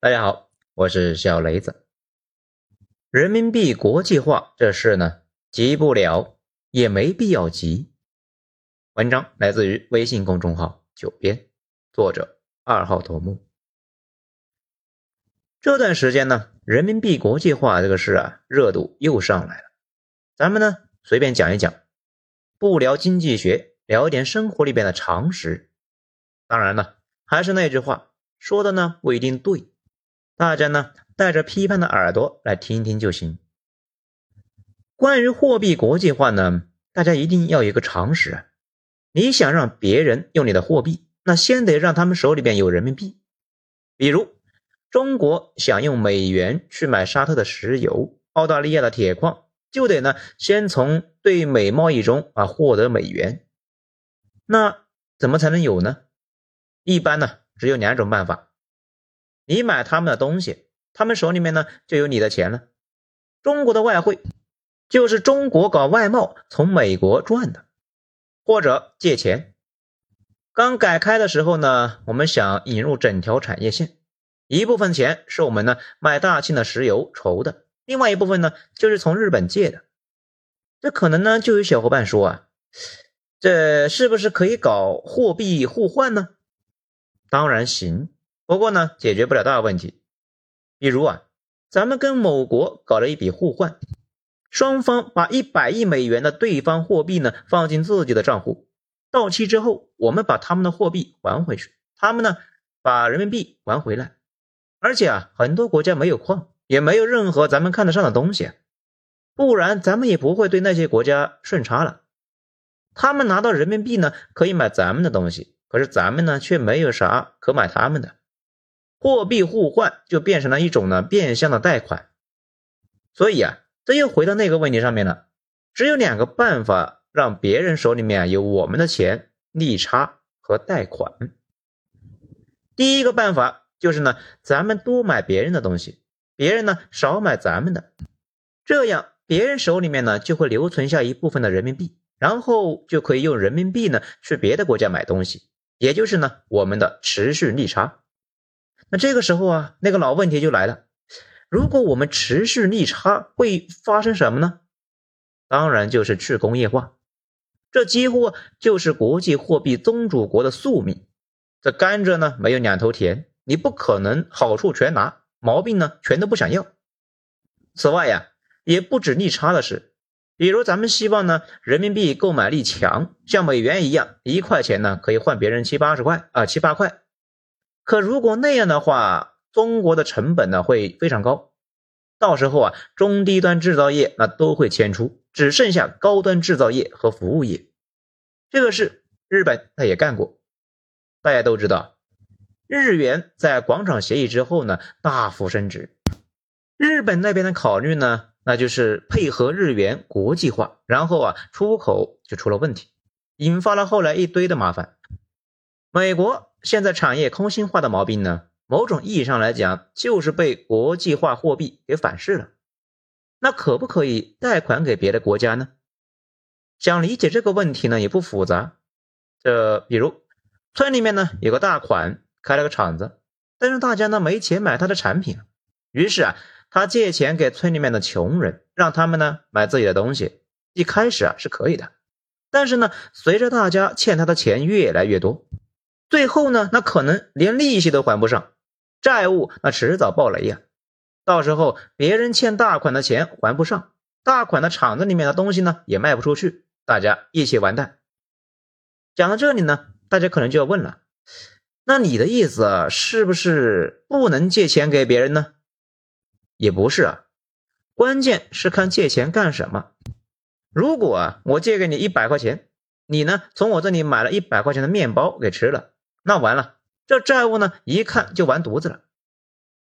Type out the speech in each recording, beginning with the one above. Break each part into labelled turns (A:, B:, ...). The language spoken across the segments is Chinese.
A: 大家好，我是小雷子。人民币国际化这事呢，急不了，也没必要急。文章来自于微信公众号“九编”，作者二号头目。这段时间呢，人民币国际化这个事啊，热度又上来了。咱们呢，随便讲一讲，不聊经济学，聊点生活里边的常识。当然了，还是那句话，说的呢不一定对。大家呢带着批判的耳朵来听听就行。关于货币国际化呢，大家一定要有一个常识啊，你想让别人用你的货币，那先得让他们手里边有人民币。比如中国想用美元去买沙特的石油、澳大利亚的铁矿，就得呢先从对美贸易中啊获得美元。那怎么才能有呢？一般呢只有两种办法。你买他们的东西，他们手里面呢就有你的钱了。中国的外汇就是中国搞外贸从美国赚的，或者借钱。刚改开的时候呢，我们想引入整条产业线，一部分钱是我们呢卖大庆的石油筹的，另外一部分呢就是从日本借的。这可能呢就有小伙伴说啊，这是不是可以搞货币互换呢？当然行。不过呢，解决不了大问题。比如啊，咱们跟某国搞了一笔互换，双方把一百亿美元的对方货币呢放进自己的账户，到期之后，我们把他们的货币还回去，他们呢把人民币还回来。而且啊，很多国家没有矿，也没有任何咱们看得上的东西，不然咱们也不会对那些国家顺差了。他们拿到人民币呢，可以买咱们的东西，可是咱们呢却没有啥可买他们的。货币互换就变成了一种呢变相的贷款，所以啊，这又回到那个问题上面了。只有两个办法让别人手里面有我们的钱：利差和贷款。第一个办法就是呢，咱们多买别人的东西，别人呢少买咱们的，这样别人手里面呢就会留存下一部分的人民币，然后就可以用人民币呢去别的国家买东西，也就是呢我们的持续利差。那这个时候啊，那个老问题就来了：如果我们持续利差，会发生什么呢？当然就是去工业化，这几乎就是国际货币宗主国的宿命。这甘蔗呢，没有两头甜，你不可能好处全拿，毛病呢全都不想要。此外呀，也不止利差的事，比如咱们希望呢，人民币购买力强，像美元一样，一块钱呢可以换别人七八十块啊，七八块。可如果那样的话，中国的成本呢会非常高，到时候啊，中低端制造业那都会迁出，只剩下高端制造业和服务业。这个事日本他也干过，大家都知道，日元在广场协议之后呢大幅升值，日本那边的考虑呢，那就是配合日元国际化，然后啊出口就出了问题，引发了后来一堆的麻烦。美国。现在产业空心化的毛病呢，某种意义上来讲，就是被国际化货币给反噬了。那可不可以贷款给别的国家呢？想理解这个问题呢，也不复杂。这比如村里面呢有个大款开了个厂子，但是大家呢没钱买他的产品，于是啊，他借钱给村里面的穷人，让他们呢买自己的东西。一开始啊是可以的，但是呢，随着大家欠他的钱越来越多。最后呢，那可能连利息都还不上，债务那迟早爆雷呀！到时候别人欠大款的钱还不上，大款的厂子里面的东西呢也卖不出去，大家一起完蛋。讲到这里呢，大家可能就要问了：那你的意思是不是不能借钱给别人呢？也不是啊，关键是看借钱干什么。如果啊，我借给你一百块钱，你呢从我这里买了一百块钱的面包给吃了。那完了，这债务呢，一看就完犊子了。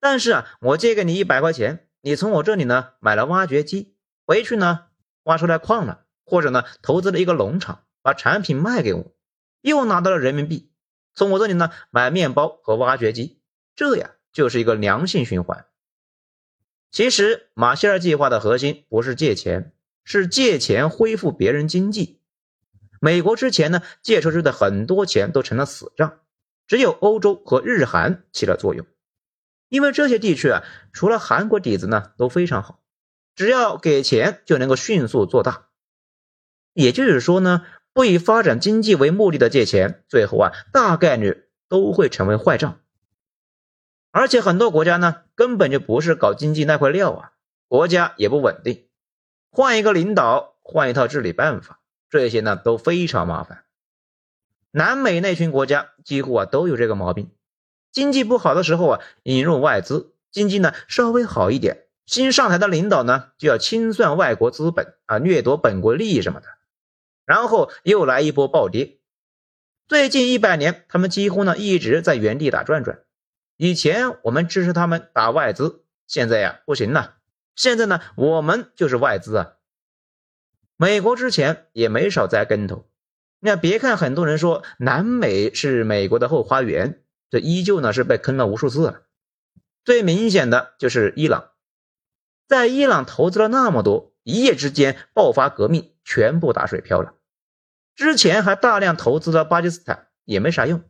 A: 但是啊，我借给你一百块钱，你从我这里呢买了挖掘机，回去呢挖出来矿了，或者呢投资了一个农场，把产品卖给我，又拿到了人民币，从我这里呢买面包和挖掘机，这呀就是一个良性循环。其实马歇尔计划的核心不是借钱，是借钱恢复别人经济。美国之前呢借出去的很多钱都成了死账。只有欧洲和日韩起了作用，因为这些地区啊，除了韩国底子呢都非常好，只要给钱就能够迅速做大。也就是说呢，不以发展经济为目的的借钱，最后啊大概率都会成为坏账。而且很多国家呢根本就不是搞经济那块料啊，国家也不稳定，换一个领导，换一套治理办法，这些呢都非常麻烦。南美那群国家几乎啊都有这个毛病，经济不好的时候啊引入外资，经济呢稍微好一点，新上台的领导呢就要清算外国资本啊，掠夺本国利益什么的，然后又来一波暴跌。最近一百年，他们几乎呢一直在原地打转转。以前我们支持他们打外资，现在呀不行了，现在呢我们就是外资啊。美国之前也没少栽跟头。那别看很多人说南美是美国的后花园，这依旧呢是被坑了无数次了。最明显的就是伊朗，在伊朗投资了那么多，一夜之间爆发革命，全部打水漂了。之前还大量投资了巴基斯坦，也没啥用。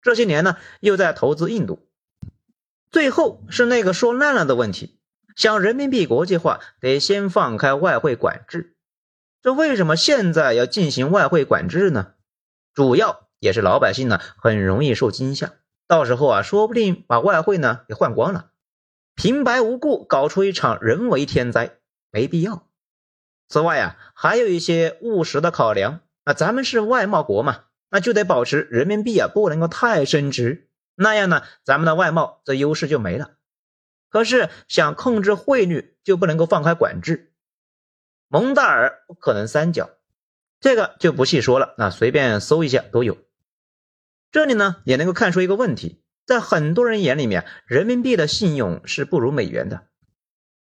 A: 这些年呢，又在投资印度。最后是那个说烂了的问题，想人民币国际化，得先放开外汇管制。这为什么现在要进行外汇管制呢？主要也是老百姓呢很容易受惊吓，到时候啊说不定把外汇呢给换光了，平白无故搞出一场人为天灾，没必要。此外啊还有一些务实的考量，那咱们是外贸国嘛，那就得保持人民币啊不能够太升值，那样呢咱们的外贸这优势就没了。可是想控制汇率，就不能够放开管制。蒙大尔不可能三角，这个就不细说了，那随便搜一下都有。这里呢也能够看出一个问题，在很多人眼里面，人民币的信用是不如美元的，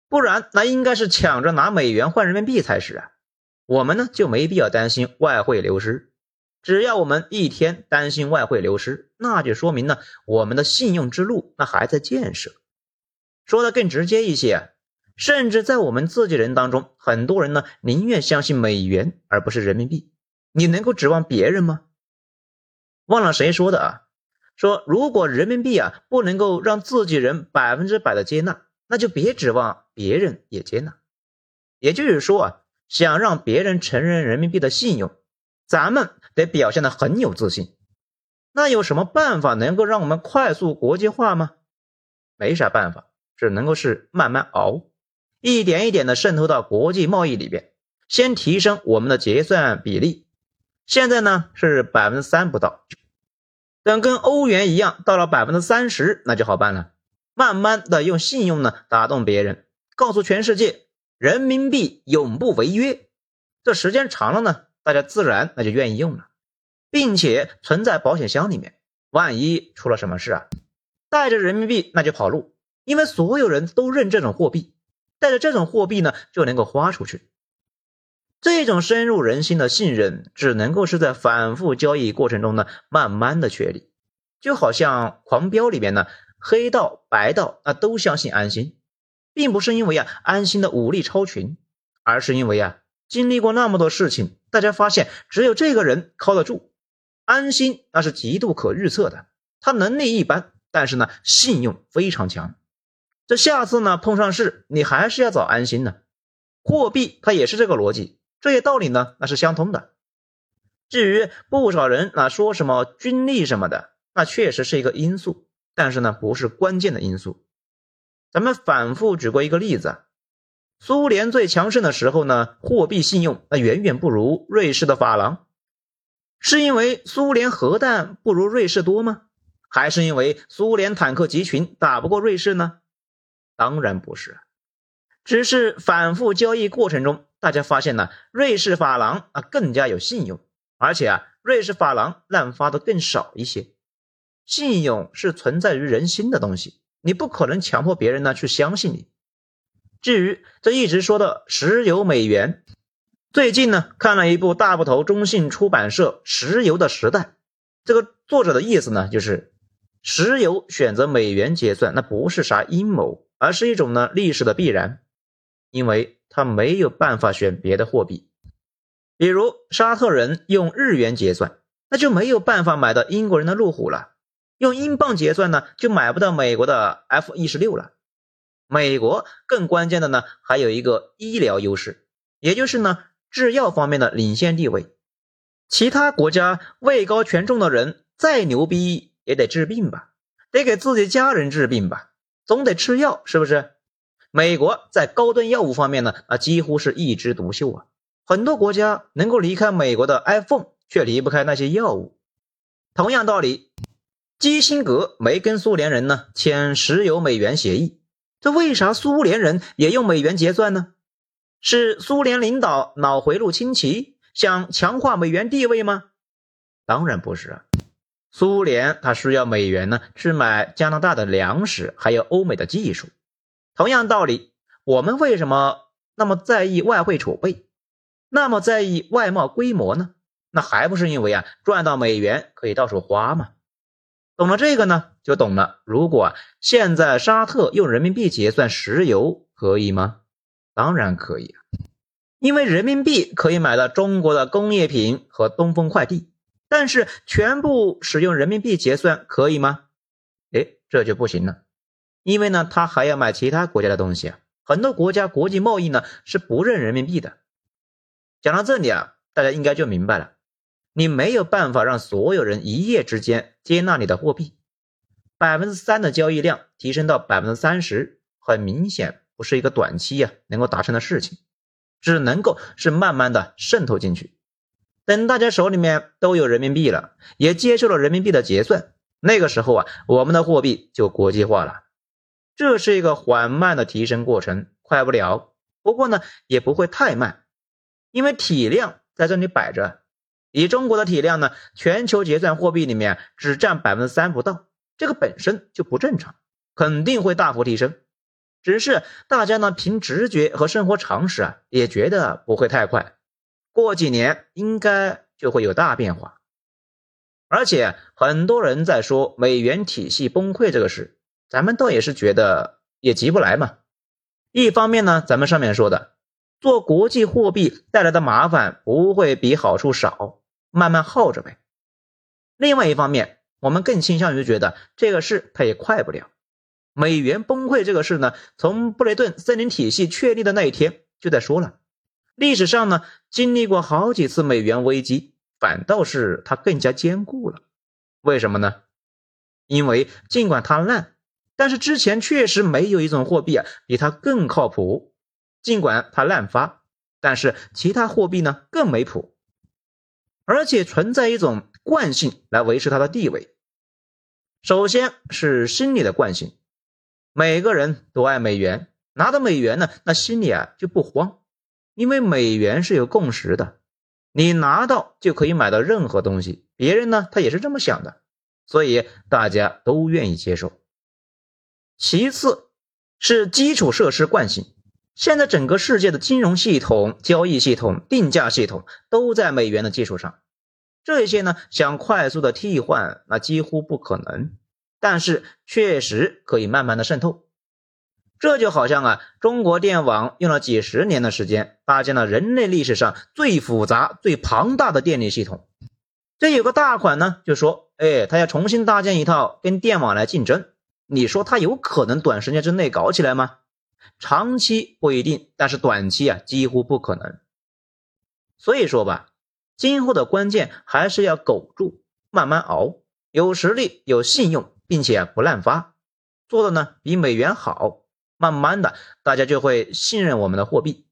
A: 不然那应该是抢着拿美元换人民币才是啊。我们呢就没必要担心外汇流失，只要我们一天担心外汇流失，那就说明呢我们的信用之路那还在建设。说的更直接一些。甚至在我们自己人当中，很多人呢宁愿相信美元而不是人民币。你能够指望别人吗？忘了谁说的啊？说如果人民币啊不能够让自己人百分之百的接纳，那就别指望别人也接纳。也就是说啊，想让别人承认人民币的信用，咱们得表现的很有自信。那有什么办法能够让我们快速国际化吗？没啥办法，只能够是慢慢熬。一点一点的渗透到国际贸易里边，先提升我们的结算比例，现在呢是百分之三不到，等跟欧元一样到了百分之三十，那就好办了。慢慢的用信用呢打动别人，告诉全世界人民币永不违约。这时间长了呢，大家自然那就愿意用了，并且存在保险箱里面，万一出了什么事啊，带着人民币那就跑路，因为所有人都认这种货币。带着这种货币呢，就能够花出去。这种深入人心的信任，只能够是在反复交易过程中呢，慢慢的确立。就好像狂飙里面呢，黑道白道啊都相信安心，并不是因为啊安心的武力超群，而是因为啊经历过那么多事情，大家发现只有这个人靠得住。安心那是极度可预测的，他能力一般，但是呢信用非常强。这下次呢碰上事，你还是要找安心的。货币它也是这个逻辑，这些道理呢那是相通的。至于不少人啊说什么军力什么的，那确实是一个因素，但是呢不是关键的因素。咱们反复举过一个例子，苏联最强盛的时候呢，货币信用那远远不如瑞士的法郎，是因为苏联核弹不如瑞士多吗？还是因为苏联坦克集群打不过瑞士呢？当然不是，只是反复交易过程中，大家发现呢，瑞士法郎啊更加有信用，而且啊，瑞士法郎滥发的更少一些。信用是存在于人心的东西，你不可能强迫别人呢去相信你。至于这一直说的石油美元，最近呢看了一部大部头中信出版社《石油的时代》，这个作者的意思呢就是石油选择美元结算，那不是啥阴谋。而是一种呢历史的必然，因为他没有办法选别的货币，比如沙特人用日元结算，那就没有办法买到英国人的路虎了；用英镑结算呢，就买不到美国的 F 一十六了。美国更关键的呢，还有一个医疗优势，也就是呢，制药方面的领先地位。其他国家位高权重的人再牛逼也得治病吧，得给自己家人治病吧，总得吃药，是不是？美国在高端药物方面呢，啊，几乎是一枝独秀啊。很多国家能够离开美国的 iPhone，却离不开那些药物。同样道理，基辛格没跟苏联人呢签石油美元协议，这为啥苏联人也用美元结算呢？是苏联领导脑回路清奇，想强化美元地位吗？当然不是啊。苏联它需要美元呢，去买加拿大的粮食，还有欧美的技术。同样道理，我们为什么那么在意外汇储备？那么在意外贸规模呢？那还不是因为啊赚到美元可以到处花吗？懂了这个呢，就懂了。如果现在沙特用人民币结算石油可以吗？当然可以啊，因为人民币可以买到中国的工业品和东风快递。但是全部使用人民币结算可以吗？哎，这就不行了，因为呢，他还要买其他国家的东西啊。很多国家国际贸易呢是不认人民币的。讲到这里啊，大家应该就明白了，你没有办法让所有人一夜之间接纳你的货币，百分之三的交易量提升到百分之三十，很明显不是一个短期呀能够达成的事情，只能够是慢慢的渗透进去。等大家手里面都有人民币了，也接受了人民币的结算，那个时候啊，我们的货币就国际化了。这是一个缓慢的提升过程，快不了，不过呢，也不会太慢。因为体量在这里摆着，以中国的体量呢，全球结算货币里面只占百分之三不到，这个本身就不正常，肯定会大幅提升。只是大家呢，凭直觉和生活常识啊，也觉得不会太快，过几年应该就会有大变化。而且很多人在说美元体系崩溃这个事，咱们倒也是觉得也急不来嘛。一方面呢，咱们上面说的。做国际货币带来的麻烦不会比好处少，慢慢耗着呗。另外一方面，我们更倾向于觉得这个事它也快不了。美元崩溃这个事呢，从布雷顿森林体系确立的那一天就在说了。历史上呢，经历过好几次美元危机，反倒是它更加坚固了。为什么呢？因为尽管它烂，但是之前确实没有一种货币啊比它更靠谱。尽管它滥发，但是其他货币呢更没谱，而且存在一种惯性来维持它的地位。首先是心理的惯性，每个人都爱美元，拿到美元呢，那心里啊就不慌，因为美元是有共识的，你拿到就可以买到任何东西，别人呢他也是这么想的，所以大家都愿意接受。其次是基础设施惯性。现在整个世界的金融系统、交易系统、定价系统都在美元的基础上，这些呢想快速的替换，那几乎不可能。但是确实可以慢慢的渗透。这就好像啊，中国电网用了几十年的时间，搭建了人类历史上最复杂、最庞大的电力系统。这有个大款呢，就说，哎，他要重新搭建一套跟电网来竞争。你说他有可能短时间之内搞起来吗？长期不一定，但是短期啊几乎不可能。所以说吧，今后的关键还是要苟住，慢慢熬，有实力、有信用，并且不滥发，做的呢比美元好，慢慢的大家就会信任我们的货币。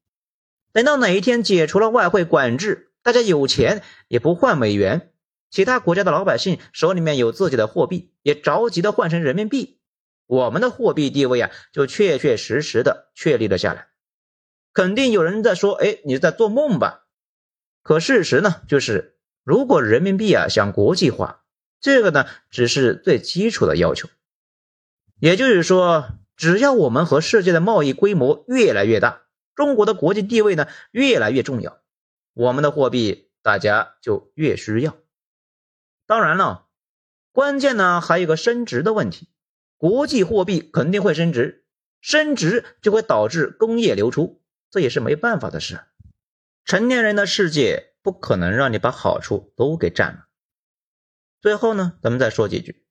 A: 等到哪一天解除了外汇管制，大家有钱也不换美元，其他国家的老百姓手里面有自己的货币，也着急的换成人民币。我们的货币地位啊，就确确实实的确立了下来。肯定有人在说：“哎，你在做梦吧？”可事实呢，就是如果人民币啊想国际化，这个呢只是最基础的要求。也就是说，只要我们和世界的贸易规模越来越大，中国的国际地位呢越来越重要，我们的货币大家就越需要。当然了，关键呢还有个升值的问题。国际货币肯定会升值，升值就会导致工业流出，这也是没办法的事。成年人的世界不可能让你把好处都给占了。最后呢，咱们再说几句，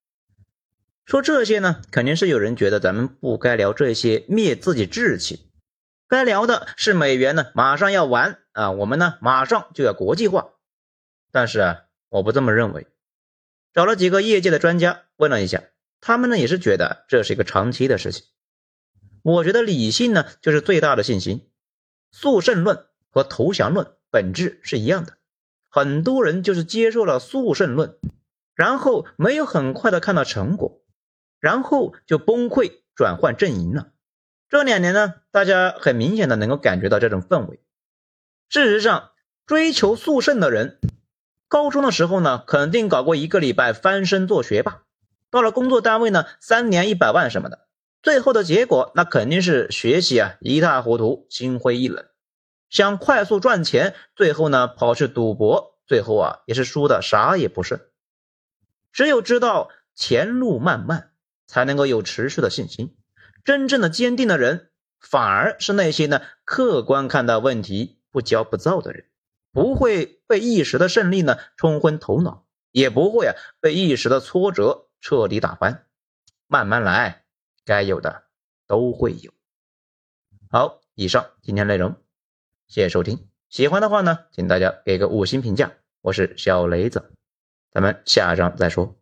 A: 说这些呢，肯定是有人觉得咱们不该聊这些灭自己志气，该聊的是美元呢马上要完啊，我们呢马上就要国际化。但是啊，我不这么认为。找了几个业界的专家问了一下，他们呢也是觉得这是一个长期的事情。我觉得理性呢就是最大的信心，速胜论和投降论本质是一样的。很多人就是接受了速胜论，然后没有很快的看到成果，然后就崩溃转换阵营了。这两年呢，大家很明显的能够感觉到这种氛围。事实上，追求速胜的人。高中的时候呢，肯定搞过一个礼拜翻身做学霸，到了工作单位呢，三年一百万什么的，最后的结果那肯定是学习啊一塌糊涂，心灰意冷，想快速赚钱，最后呢跑去赌博，最后啊也是输的啥也不剩。只有知道前路漫漫，才能够有持续的信心。真正的坚定的人，反而是那些呢客观看待问题、不骄不躁的人。不会被一时的胜利呢冲昏头脑，也不会啊被一时的挫折彻底打翻。慢慢来，该有的都会有。好，以上今天内容，谢谢收听。喜欢的话呢，请大家给个五星评价。我是小雷子，咱们下章再说。